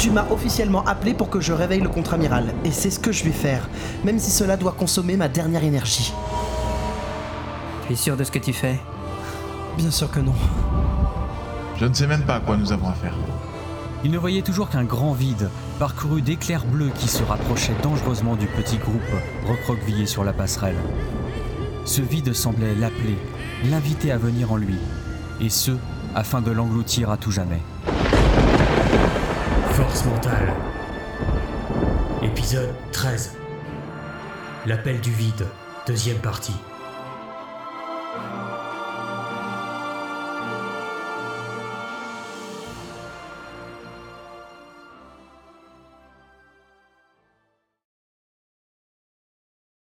tu m'as officiellement appelé pour que je réveille le contre-amiral, et c'est ce que je vais faire, même si cela doit consommer ma dernière énergie. Tu es sûr de ce que tu fais? Bien sûr que non. Je ne sais même pas à quoi nous avons affaire. Il ne voyait toujours qu'un grand vide, parcouru d'éclairs bleus qui se rapprochaient dangereusement du petit groupe recroquevillé sur la passerelle. Ce vide semblait l'appeler, l'inviter à venir en lui, et ce, afin de l'engloutir à tout jamais. Mentale. Épisode 13. L'appel du vide, deuxième partie.